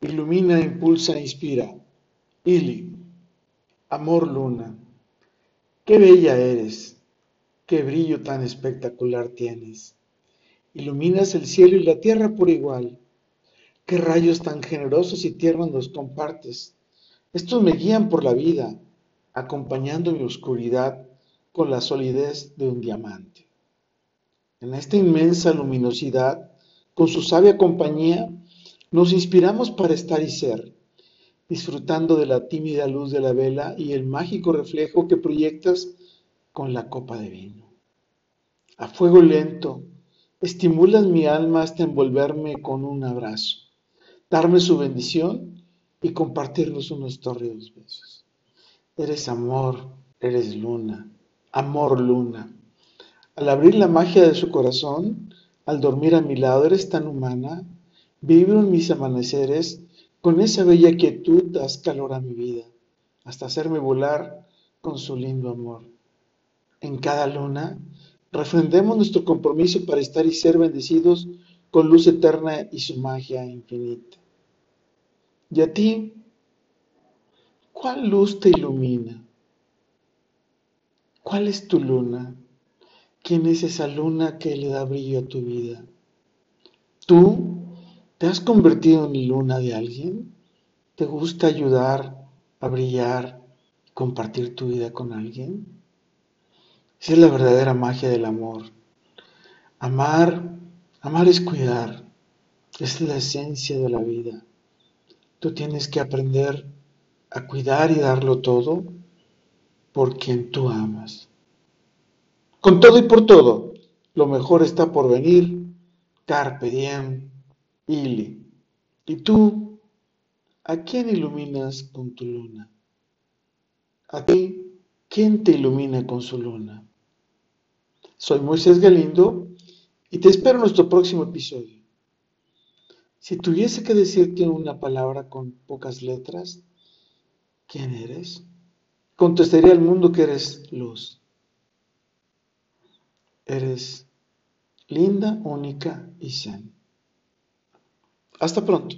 ilumina, impulsa, inspira. Ili, amor luna, qué bella eres, qué brillo tan espectacular tienes. Iluminas el cielo y la tierra por igual. Qué rayos tan generosos y tiernos nos compartes. Estos me guían por la vida, acompañando mi oscuridad con la solidez de un diamante. En esta inmensa luminosidad, con su sabia compañía, nos inspiramos para estar y ser, disfrutando de la tímida luz de la vela y el mágico reflejo que proyectas con la copa de vino. A fuego lento, estimulas mi alma hasta envolverme con un abrazo, darme su bendición y compartirnos unos tórridos besos. Eres amor, eres luna, amor luna. Al abrir la magia de su corazón, al dormir a mi lado, eres tan humana Vibro en mis amaneceres, con esa bella quietud das calor a mi vida, hasta hacerme volar con su lindo amor. En cada luna, refrendemos nuestro compromiso para estar y ser bendecidos con luz eterna y su magia infinita. ¿Y a ti? ¿Cuál luz te ilumina? ¿Cuál es tu luna? ¿Quién es esa luna que le da brillo a tu vida? ¿Tú ¿Te has convertido en luna de alguien? ¿Te gusta ayudar a brillar, compartir tu vida con alguien? Esa es la verdadera magia del amor. Amar, amar es cuidar, es la esencia de la vida. Tú tienes que aprender a cuidar y darlo todo por quien tú amas. Con todo y por todo, lo mejor está por venir. Carpe diem. Ili. ¿Y tú? ¿A quién iluminas con tu luna? ¿A ti? ¿Quién te ilumina con su luna? Soy Moisés Galindo y te espero en nuestro próximo episodio. Si tuviese que decirte una palabra con pocas letras, ¿quién eres? Contestaría al mundo que eres luz. Eres linda, única y zen. Hasta pronto.